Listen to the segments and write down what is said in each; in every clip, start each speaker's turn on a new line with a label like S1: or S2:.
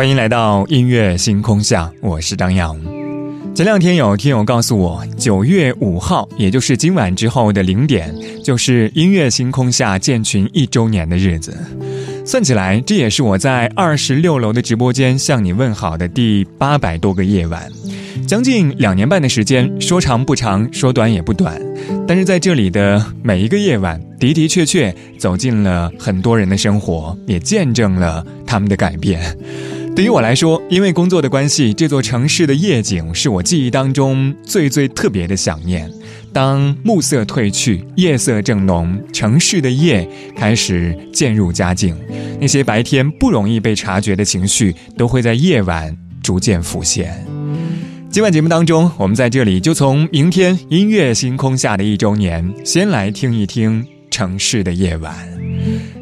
S1: 欢迎来到音乐星空下，我是张扬。前两天有听友告诉我，九月五号，也就是今晚之后的零点，就是音乐星空下建群一周年的日子。算起来，这也是我在二十六楼的直播间向你问好的第八百多个夜晚，将近两年半的时间，说长不长，说短也不短。但是在这里的每一个夜晚，的的确确走进了很多人的生活，也见证了他们的改变。对于我来说，因为工作的关系，这座城市的夜景是我记忆当中最最特别的想念。当暮色褪去，夜色正浓，城市的夜开始渐入佳境，那些白天不容易被察觉的情绪，都会在夜晚逐渐浮现。今晚节目当中，我们在这里就从明天音乐星空下的一周年，先来听一听城市的夜晚。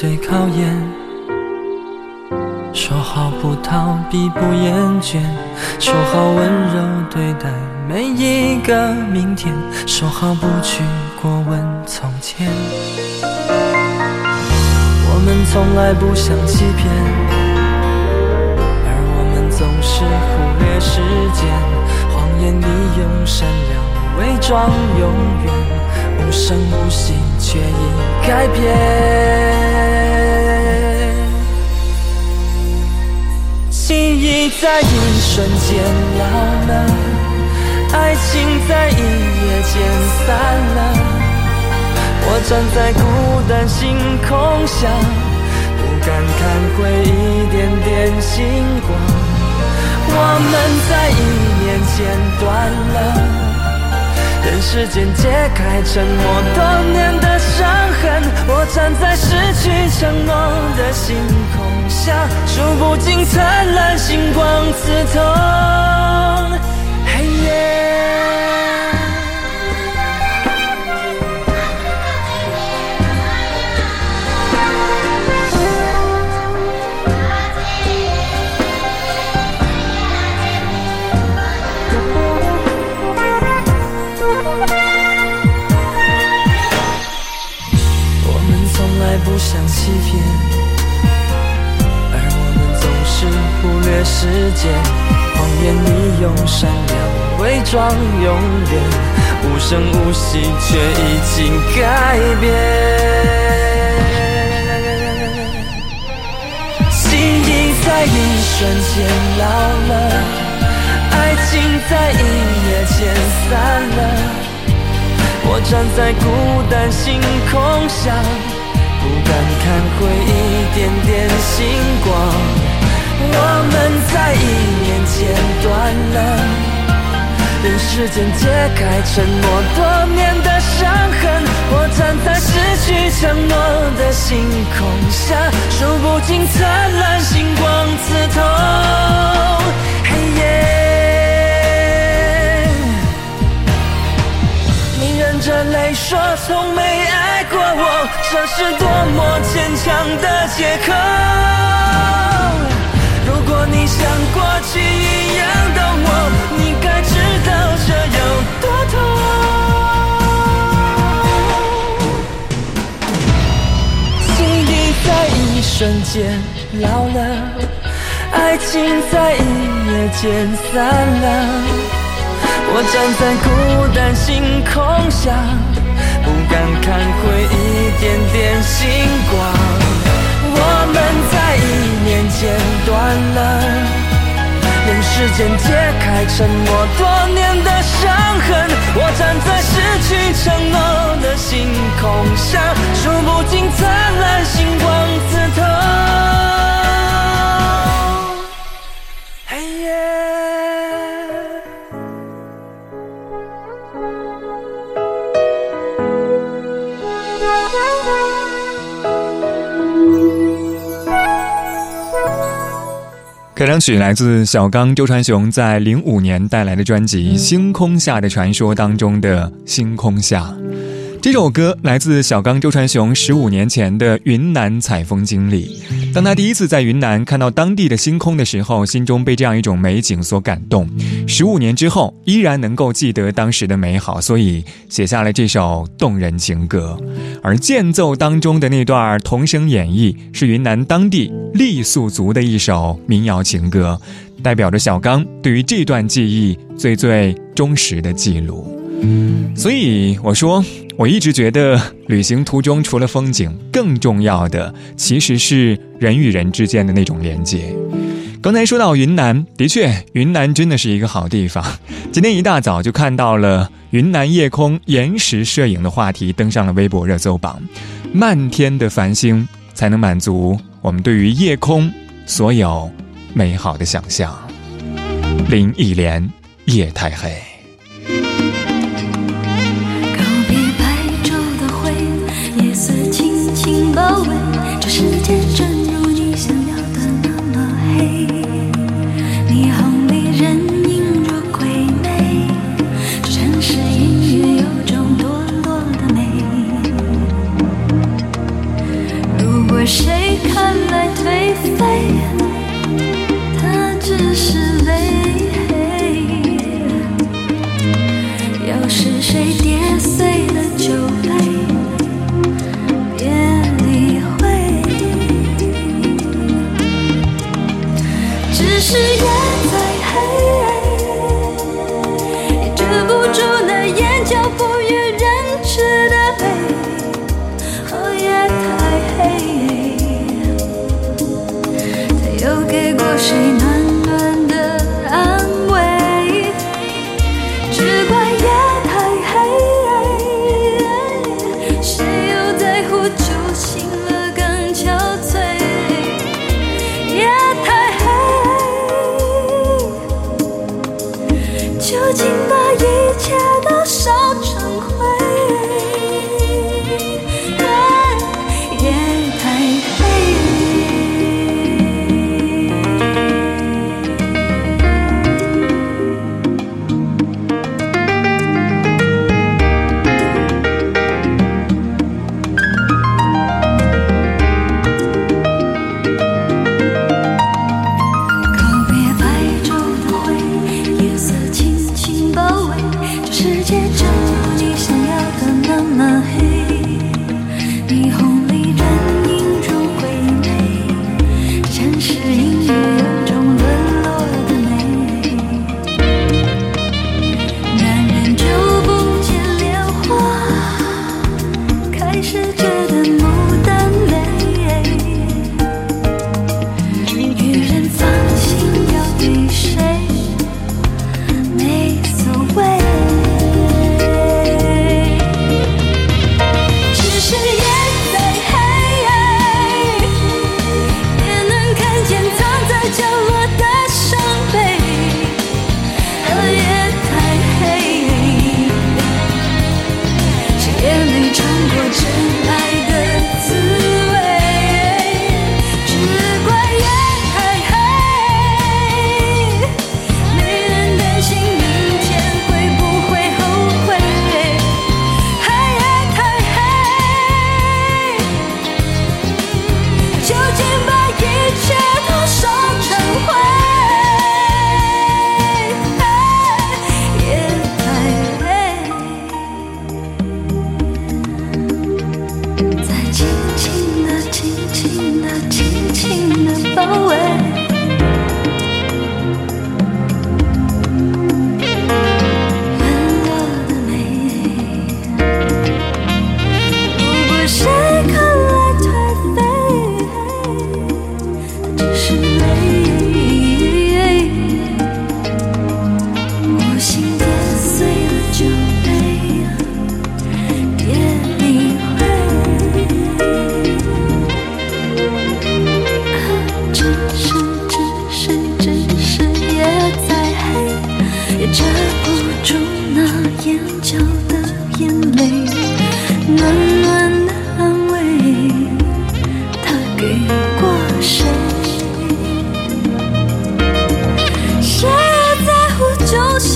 S2: 对考验，说好不逃避不厌倦，说好温柔对待每一个明天，说好不去过问从前。我们从来不想欺骗，而我们总是忽略时间，谎言利用善良伪装永远，无声无息。却已改变，记忆在一瞬间老了，爱情在一夜间散了。我站在孤单星空下，不敢看回一点点星光。我们在一念间断了。任时间揭开沉默多年的伤痕，我站在失去承诺的星空下，数不尽灿烂星光刺痛站在孤单星空下。不敢看回一点点星光，我们在一年前断了，任时间揭开沉默多年的伤痕。我站在失去承诺的星空下，数不尽灿烂星光刺痛黑夜。着泪说从没爱过我，这是多么坚强的借口。如果你像过去一样懂我，你该知道这有多痛。记忆在一瞬间老了，爱情在一夜间散了。我站在孤单星空下，不敢看回一点点星光。我们在一念间断了，任时间揭开沉默多年的伤痕。我站在失去承诺的星空下，数不尽灿烂星光刺透。
S3: 开场曲来自小刚周传雄在零五年带来的专辑《星空下的传说》当中的《星空下》。这首歌来自小刚周传雄十五年前的云南采风经历。当他第一次在云南看到当地的星空的时候，心中被这样一种美景所感动。十五年之后，依然能够记得当时的美好，所以写下了这首动人情歌。而间奏当中的那段童声演绎，是云南当地傈僳族的一首民谣情歌，代表着小刚对于这段记忆最最忠实的记录。所以我说。我一直觉得，旅行途中除了风景，更重要的其实是人与人之间的那种连接。刚才说到云南，的确，云南真的是一个好地方。今天一大早就看到了云南夜空延时摄影的话题登上了微博热搜榜，漫天的繁星才能满足我们对于夜空所有美好的想象。林忆莲，夜太黑。
S4: 世界正如你想要的那么黑，霓虹里人影如鬼魅，城市隐约有种堕落的美。如果谁看来颓废，他
S3: 只是累。要是谁跌。是。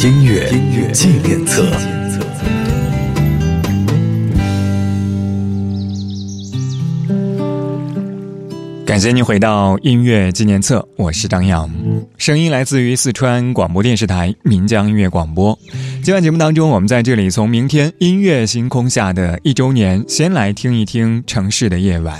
S3: 音乐音乐纪念册。
S1: 感谢您回到音乐纪念册，我是张扬，声音来自于四川广播电视台岷江音乐广播。今晚节目当中，我们在这里从明天音乐星空下的一周年，先来听一听《城市的夜晚》。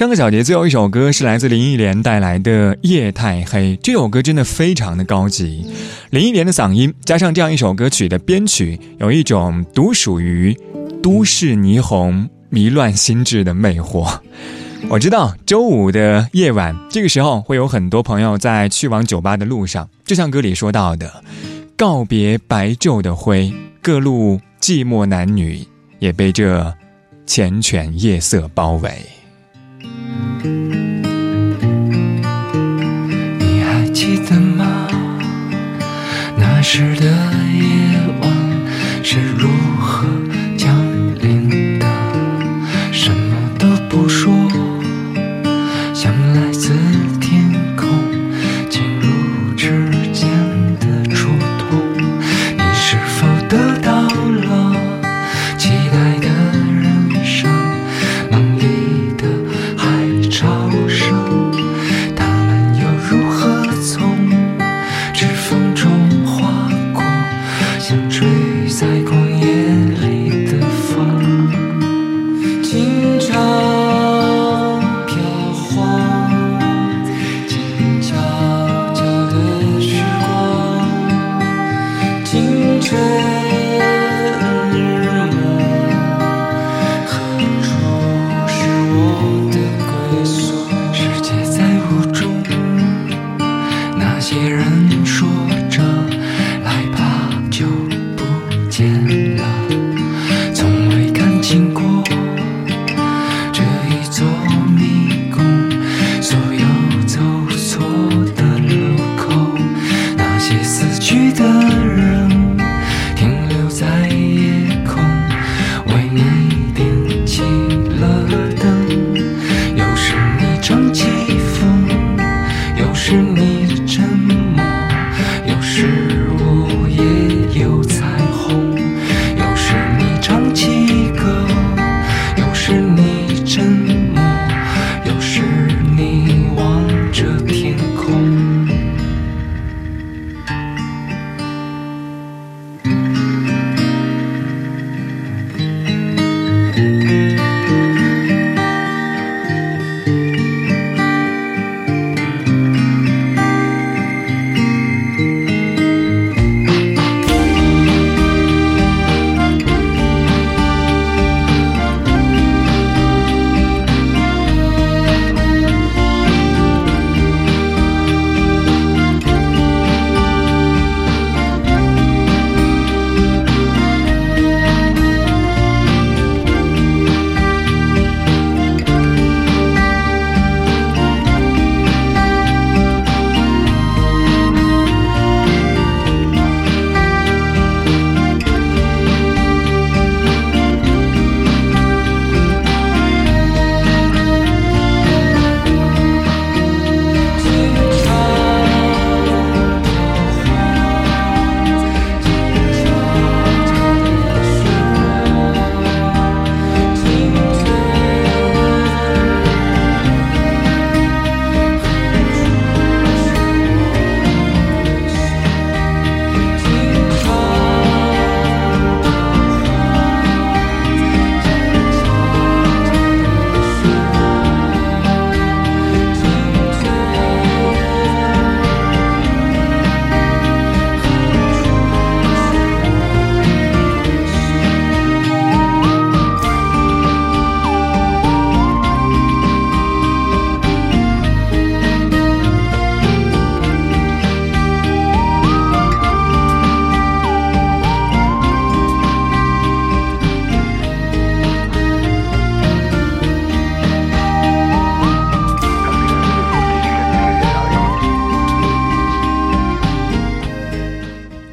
S1: 上个小节最后一首歌是来自林忆莲带来的《夜太黑》，这首歌真的非常的高级。林忆莲的嗓音加上这样一首歌曲的编曲，有一种独属于都市霓虹迷乱心智的魅惑。我知道周五的夜晚，这个时候会有很多朋友在去往酒吧的路上，就像歌里说到的，告别白昼的灰，各路寂寞男女也被这缱绻夜色包围。
S5: 你还记得吗？那时的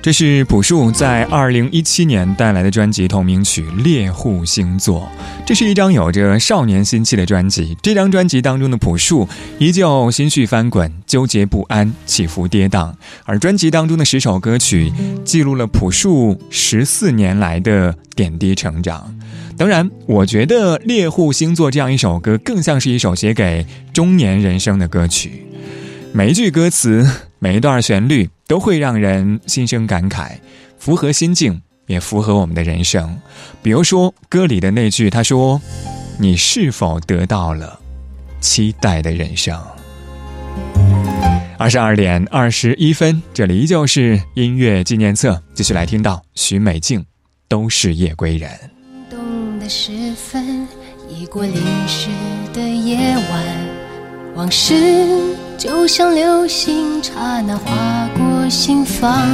S1: 这是朴树在二零一七年带来的专辑同名曲《猎户星座》。这是一张有着少年心气的专辑。这张专辑当中的朴树依旧心绪翻滚、纠结不安、起伏跌宕，而专辑当中的十首歌曲记录了朴树十四年来的点滴成长。当然，我觉得《猎户星座》这样一首歌更像是一首写给中年人生的歌曲。每一句歌词，每一段旋律。都会让人心生感慨，符合心境，也符合我们的人生。比如说歌里的那句，他说：“你是否得到了期待的人生？”二十二点二十一分，这里依旧是音乐纪念册，继续来听到许美静，都是夜归人。
S6: 冬的时分，已过零时的夜晚，往事就像流星，刹那划过。心房，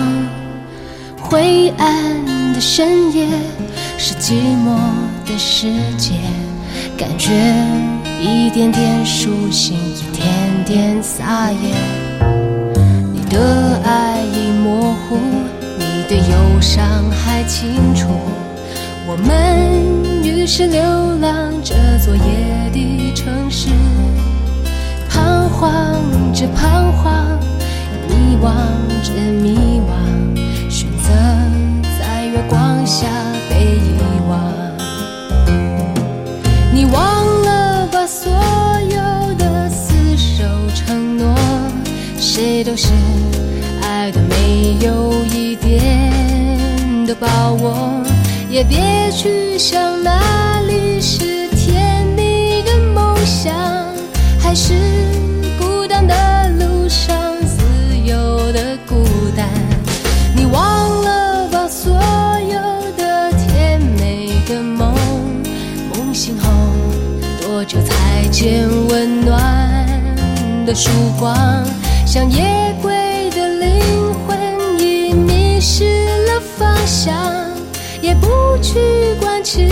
S6: 灰暗的深夜是寂寞的世界，感觉一点点苏醒，一点点撒野。你的爱已模糊，你的忧伤还清楚。我们于是流浪这座夜的城市，彷徨着彷徨。迷惘着迷惘，选择在月光下被遗忘。你忘了把所有的厮守承诺，谁都是爱的没有一点的把握，也别去想那的曙光，像夜归的灵魂已迷失了方向，也不去管情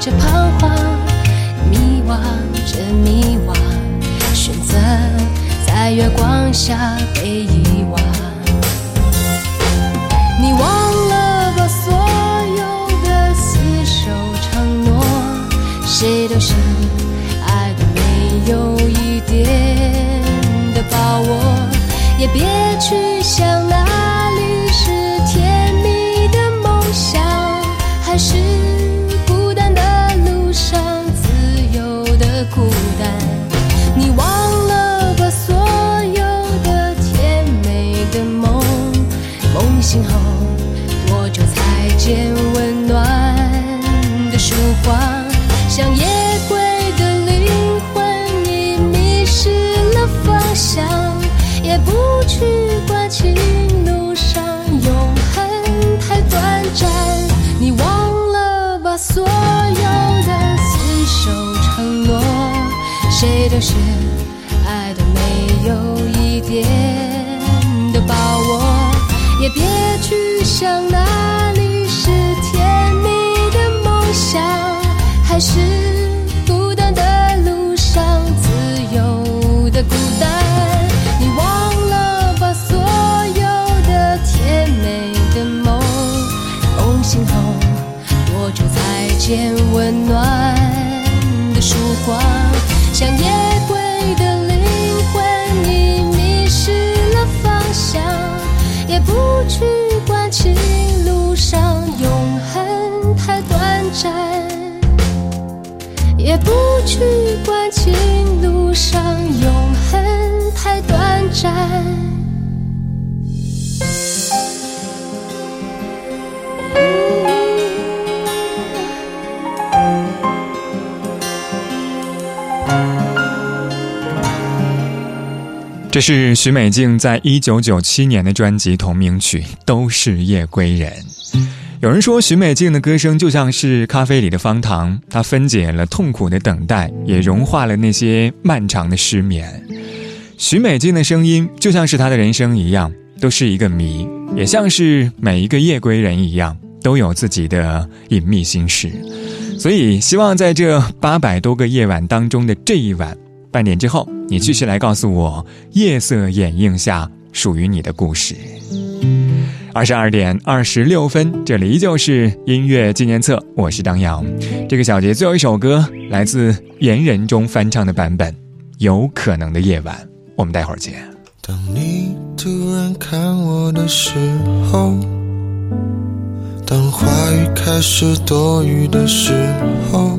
S6: 着彷徨迷惘着迷惘选择在月光下被遗忘你忘了吧所有的厮守承诺谁都是爱的没有一点的把握也别去想那所有的厮守承诺，谁都是爱的，没有一点的把握，也别去想哪里是甜蜜的梦想，还是。才见温暖的曙光？像夜归的灵魂已迷失了方向，也不去管情路上永恒太短暂，也不去管情路上永恒太短暂。
S1: 这是许美静在一九九七年的专辑同名曲《都是夜归人》。有人说，许美静的歌声就像是咖啡里的方糖，它分解了痛苦的等待，也融化了那些漫长的失眠。许美静的声音就像是她的人生一样，都是一个谜，也像是每一个夜归人一样，都有自己的隐秘心事。所以，希望在这八百多个夜晚当中的这一晚。半点之后，你继续来告诉我夜色掩映下属于你的故事。二十二点二十六分，这里依旧是音乐纪念册，我是张扬。这个小节最后一首歌来自言人中翻唱的版本，《有可能的夜晚》，我们待会儿见。
S7: 当你突然看我的时候，当话语开始多余的时候。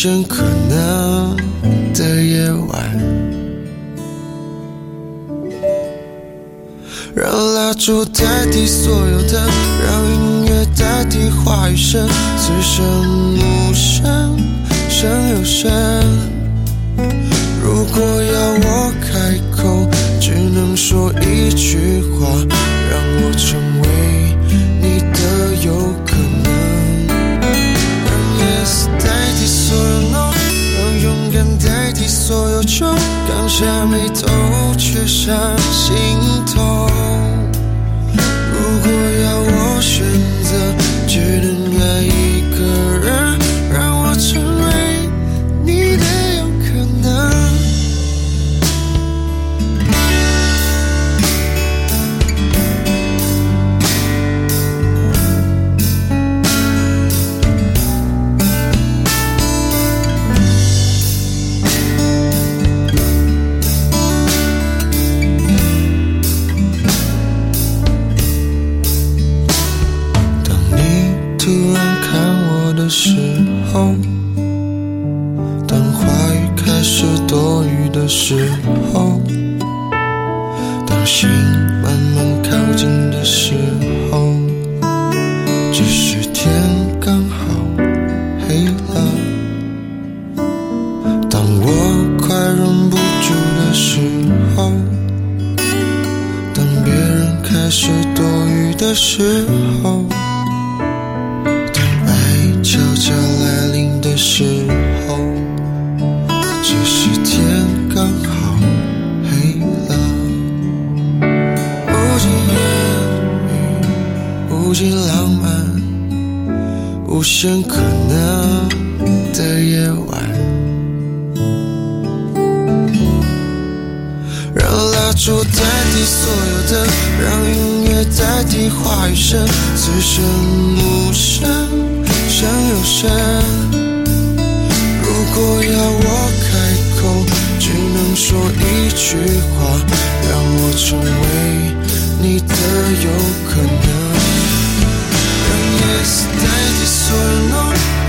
S7: 无限可能的夜晚，让蜡烛代替所有的，让音乐代替话语声，此生无声胜有声。如果要我开口，只能说一句话，让我成为所有穷，刚下眉头却上心头。如果要我选择，心慢慢靠近的心。代替话语声，此生无声胜有声。如果要我开口，只能说一句话，让我成为你的有可能。Yes 代替所有 No，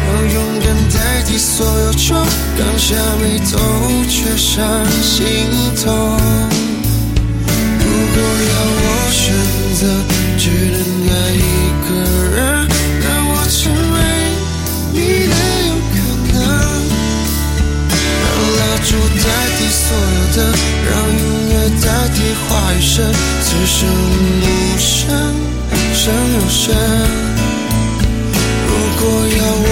S7: 让勇敢代替所有穷，刚下眉头却上心头。如果要我选择，替话语声，此生无声胜有声。如果要我